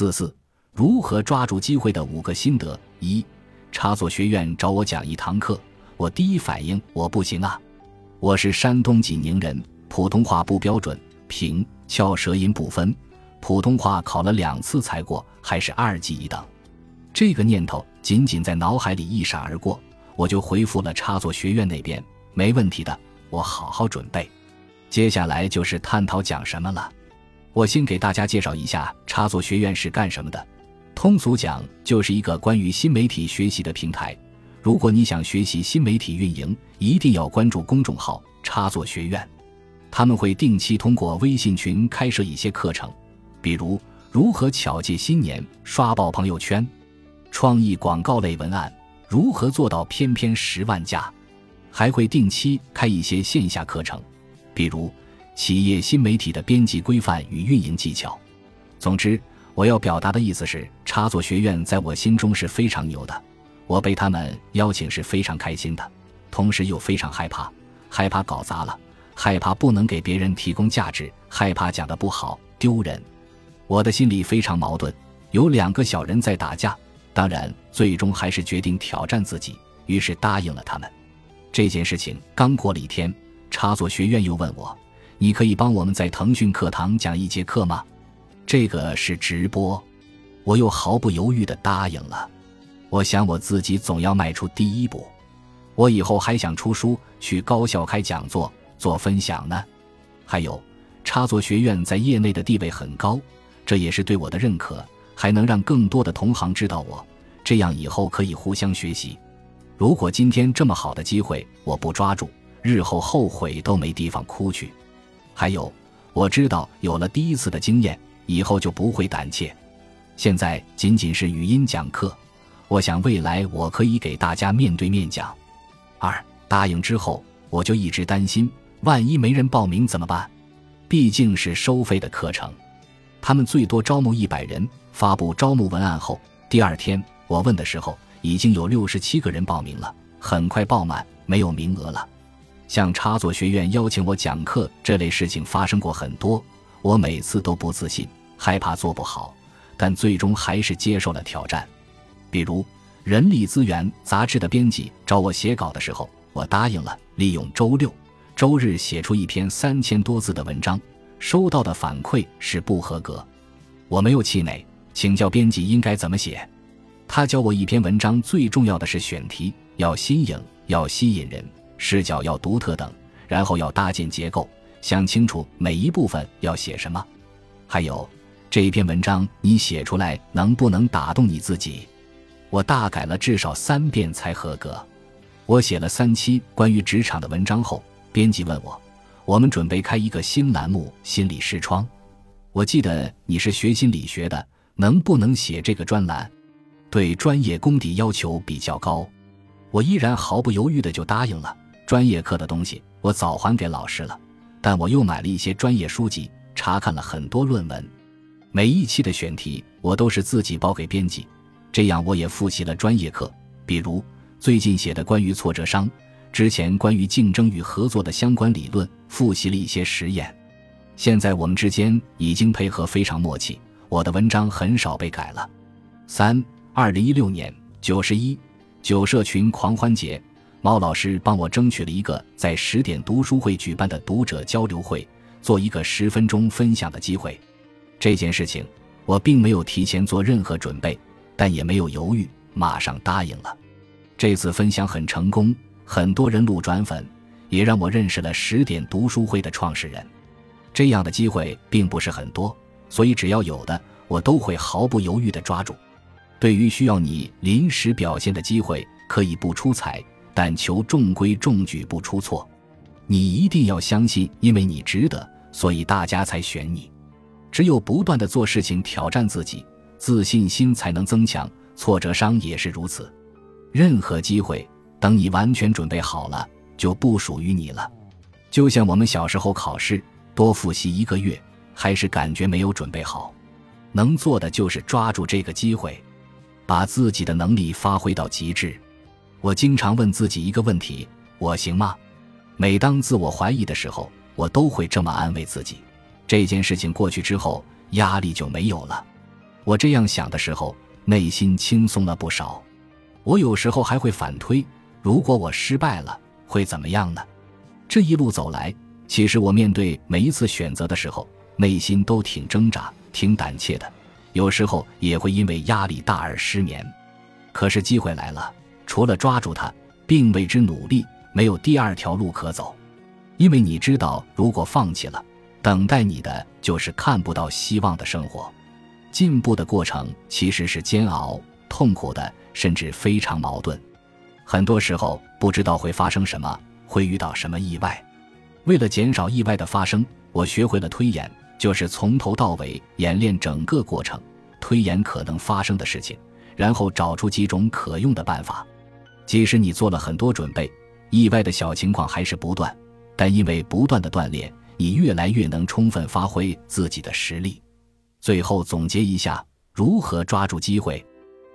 四四，如何抓住机会的五个心得。一，插座学院找我讲一堂课，我第一反应我不行啊，我是山东济宁人，普通话不标准，平翘舌音不分，普通话考了两次才过，还是二级一等。这个念头仅仅在脑海里一闪而过，我就回复了插座学院那边，没问题的，我好好准备。接下来就是探讨讲什么了。我先给大家介绍一下插座学院是干什么的。通俗讲，就是一个关于新媒体学习的平台。如果你想学习新媒体运营，一定要关注公众号“插座学院”。他们会定期通过微信群开设一些课程，比如如何巧借新年刷爆朋友圈，创意广告类文案如何做到篇篇十万加，还会定期开一些线下课程，比如。企业新媒体的编辑规范与运营技巧。总之，我要表达的意思是，插座学院在我心中是非常牛的。我被他们邀请是非常开心的，同时又非常害怕，害怕搞砸了，害怕不能给别人提供价值，害怕讲的不好丢人。我的心里非常矛盾，有两个小人在打架。当然，最终还是决定挑战自己，于是答应了他们。这件事情刚过了一天，插座学院又问我。你可以帮我们在腾讯课堂讲一节课吗？这个是直播，我又毫不犹豫地答应了。我想我自己总要迈出第一步。我以后还想出书，去高校开讲座，做分享呢。还有，插座学院在业内的地位很高，这也是对我的认可，还能让更多的同行知道我，这样以后可以互相学习。如果今天这么好的机会我不抓住，日后后悔都没地方哭去。还有，我知道有了第一次的经验，以后就不会胆怯。现在仅仅是语音讲课，我想未来我可以给大家面对面讲。二答应之后，我就一直担心，万一没人报名怎么办？毕竟是收费的课程，他们最多招募一百人。发布招募文案后，第二天我问的时候，已经有六十七个人报名了，很快爆满，没有名额了。像插座学院邀请我讲课这类事情发生过很多，我每次都不自信，害怕做不好，但最终还是接受了挑战。比如《人力资源》杂志的编辑找我写稿的时候，我答应了，利用周六、周日写出一篇三千多字的文章，收到的反馈是不合格。我没有气馁，请教编辑应该怎么写。他教我一篇文章最重要的是选题要新颖，要吸引人。视角要独特等，然后要搭建结构，想清楚每一部分要写什么。还有这一篇文章你写出来能不能打动你自己？我大改了至少三遍才合格。我写了三期关于职场的文章后，编辑问我：“我们准备开一个新栏目——心理视窗。我记得你是学心理学的，能不能写这个专栏？对专业功底要求比较高。”我依然毫不犹豫的就答应了。专业课的东西我早还给老师了，但我又买了一些专业书籍，查看了很多论文。每一期的选题我都是自己报给编辑，这样我也复习了专业课，比如最近写的关于挫折商，之前关于竞争与合作的相关理论，复习了一些实验。现在我们之间已经配合非常默契，我的文章很少被改了。三二零一六年九十一九社群狂欢节。猫老师帮我争取了一个在十点读书会举办的读者交流会，做一个十分钟分享的机会。这件事情我并没有提前做任何准备，但也没有犹豫，马上答应了。这次分享很成功，很多人路转粉，也让我认识了十点读书会的创始人。这样的机会并不是很多，所以只要有的，我都会毫不犹豫地抓住。对于需要你临时表现的机会，可以不出彩。但求中规中矩，不出错。你一定要相信，因为你值得，所以大家才选你。只有不断的做事情，挑战自己，自信心才能增强。挫折伤也是如此。任何机会，等你完全准备好了，就不属于你了。就像我们小时候考试，多复习一个月，还是感觉没有准备好。能做的就是抓住这个机会，把自己的能力发挥到极致。我经常问自己一个问题：我行吗？每当自我怀疑的时候，我都会这么安慰自己。这件事情过去之后，压力就没有了。我这样想的时候，内心轻松了不少。我有时候还会反推：如果我失败了，会怎么样呢？这一路走来，其实我面对每一次选择的时候，内心都挺挣扎、挺胆怯的。有时候也会因为压力大而失眠。可是机会来了，除了抓住它，并为之努力，没有第二条路可走。因为你知道，如果放弃了，等待你的就是看不到希望的生活。进步的过程其实是煎熬、痛苦的，甚至非常矛盾。很多时候不知道会发生什么，会遇到什么意外。为了减少意外的发生，我学会了推演，就是从头到尾演练整个过程，推演可能发生的事情。然后找出几种可用的办法，即使你做了很多准备，意外的小情况还是不断，但因为不断的锻炼，你越来越能充分发挥自己的实力。最后总结一下，如何抓住机会：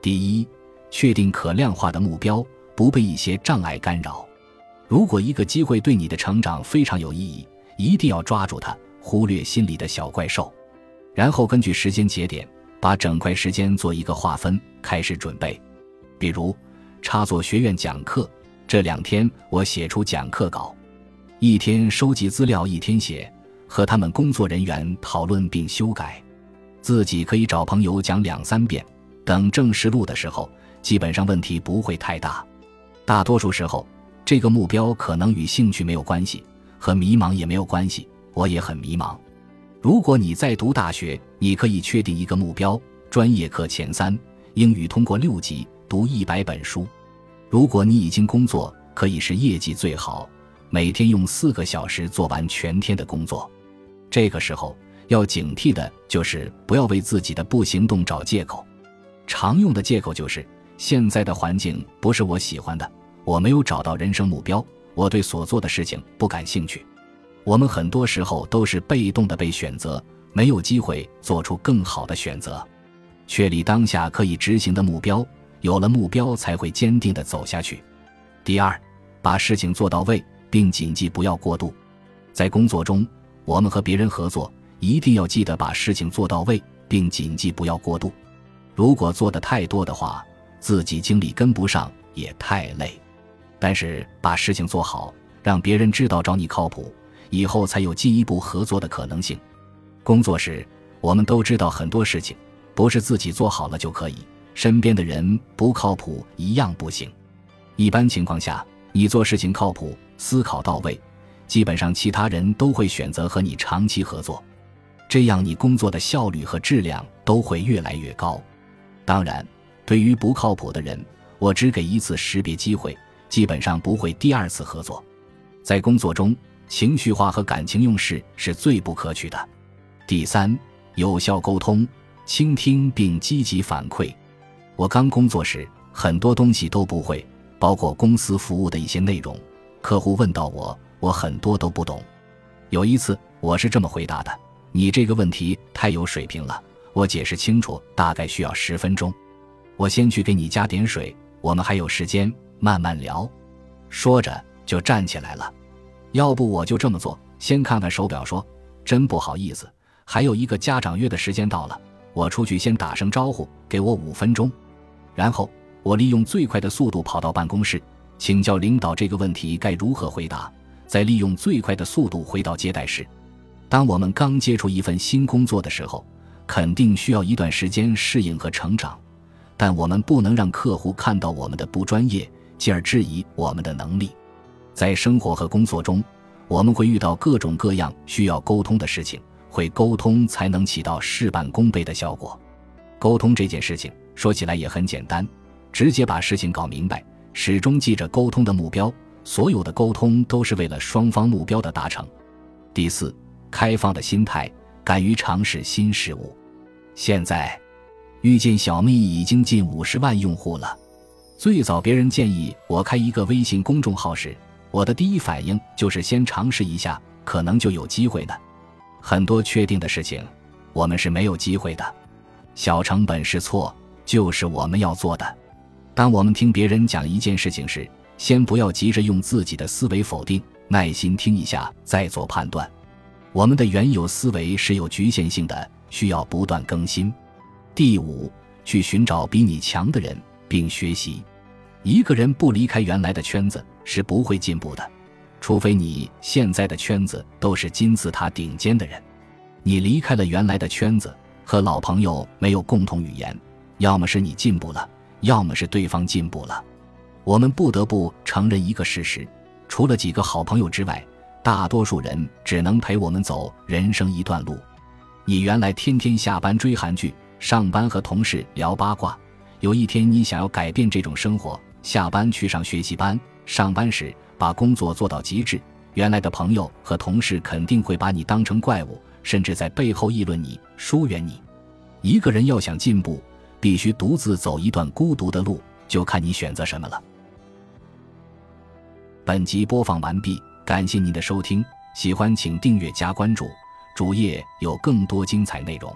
第一，确定可量化的目标，不被一些障碍干扰。如果一个机会对你的成长非常有意义，一定要抓住它，忽略心里的小怪兽。然后根据时间节点。把整块时间做一个划分，开始准备。比如，插座学院讲课，这两天我写出讲课稿，一天收集资料，一天写，和他们工作人员讨论并修改。自己可以找朋友讲两三遍。等正式录的时候，基本上问题不会太大。大多数时候，这个目标可能与兴趣没有关系，和迷茫也没有关系。我也很迷茫。如果你在读大学，你可以确定一个目标：专业课前三，英语通过六级，读一百本书。如果你已经工作，可以是业绩最好，每天用四个小时做完全天的工作。这个时候要警惕的就是不要为自己的不行动找借口。常用的借口就是现在的环境不是我喜欢的，我没有找到人生目标，我对所做的事情不感兴趣。我们很多时候都是被动的被选择，没有机会做出更好的选择。确立当下可以执行的目标，有了目标才会坚定的走下去。第二，把事情做到位，并谨记不要过度。在工作中，我们和别人合作，一定要记得把事情做到位，并谨记不要过度。如果做的太多的话，自己精力跟不上也太累。但是把事情做好，让别人知道找你靠谱。以后才有进一步合作的可能性。工作时，我们都知道很多事情不是自己做好了就可以，身边的人不靠谱一样不行。一般情况下，你做事情靠谱、思考到位，基本上其他人都会选择和你长期合作，这样你工作的效率和质量都会越来越高。当然，对于不靠谱的人，我只给一次识别机会，基本上不会第二次合作。在工作中。情绪化和感情用事是最不可取的。第三，有效沟通、倾听并积极反馈。我刚工作时，很多东西都不会，包括公司服务的一些内容。客户问到我，我很多都不懂。有一次，我是这么回答的：“你这个问题太有水平了，我解释清楚大概需要十分钟。我先去给你加点水，我们还有时间慢慢聊。”说着就站起来了。要不我就这么做，先看看手表，说：“真不好意思，还有一个家长约的时间到了，我出去先打声招呼，给我五分钟。”然后我利用最快的速度跑到办公室，请教领导这个问题该如何回答，再利用最快的速度回到接待室。当我们刚接触一份新工作的时候，肯定需要一段时间适应和成长，但我们不能让客户看到我们的不专业，进而质疑我们的能力。在生活和工作中，我们会遇到各种各样需要沟通的事情，会沟通才能起到事半功倍的效果。沟通这件事情说起来也很简单，直接把事情搞明白，始终记着沟通的目标。所有的沟通都是为了双方目标的达成。第四，开放的心态，敢于尝试新事物。现在，遇见小蜜已经近五十万用户了。最早别人建议我开一个微信公众号时，我的第一反应就是先尝试一下，可能就有机会的。很多确定的事情，我们是没有机会的。小成本是错就是我们要做的。当我们听别人讲一件事情时，先不要急着用自己的思维否定，耐心听一下再做判断。我们的原有思维是有局限性的，需要不断更新。第五，去寻找比你强的人，并学习。一个人不离开原来的圈子是不会进步的，除非你现在的圈子都是金字塔顶尖的人。你离开了原来的圈子，和老朋友没有共同语言，要么是你进步了，要么是对方进步了。我们不得不承认一个事实：除了几个好朋友之外，大多数人只能陪我们走人生一段路。你原来天天下班追韩剧，上班和同事聊八卦，有一天你想要改变这种生活。下班去上学习班，上班时把工作做到极致。原来的朋友和同事肯定会把你当成怪物，甚至在背后议论你、疏远你。一个人要想进步，必须独自走一段孤独的路，就看你选择什么了。本集播放完毕，感谢您的收听，喜欢请订阅加关注，主页有更多精彩内容。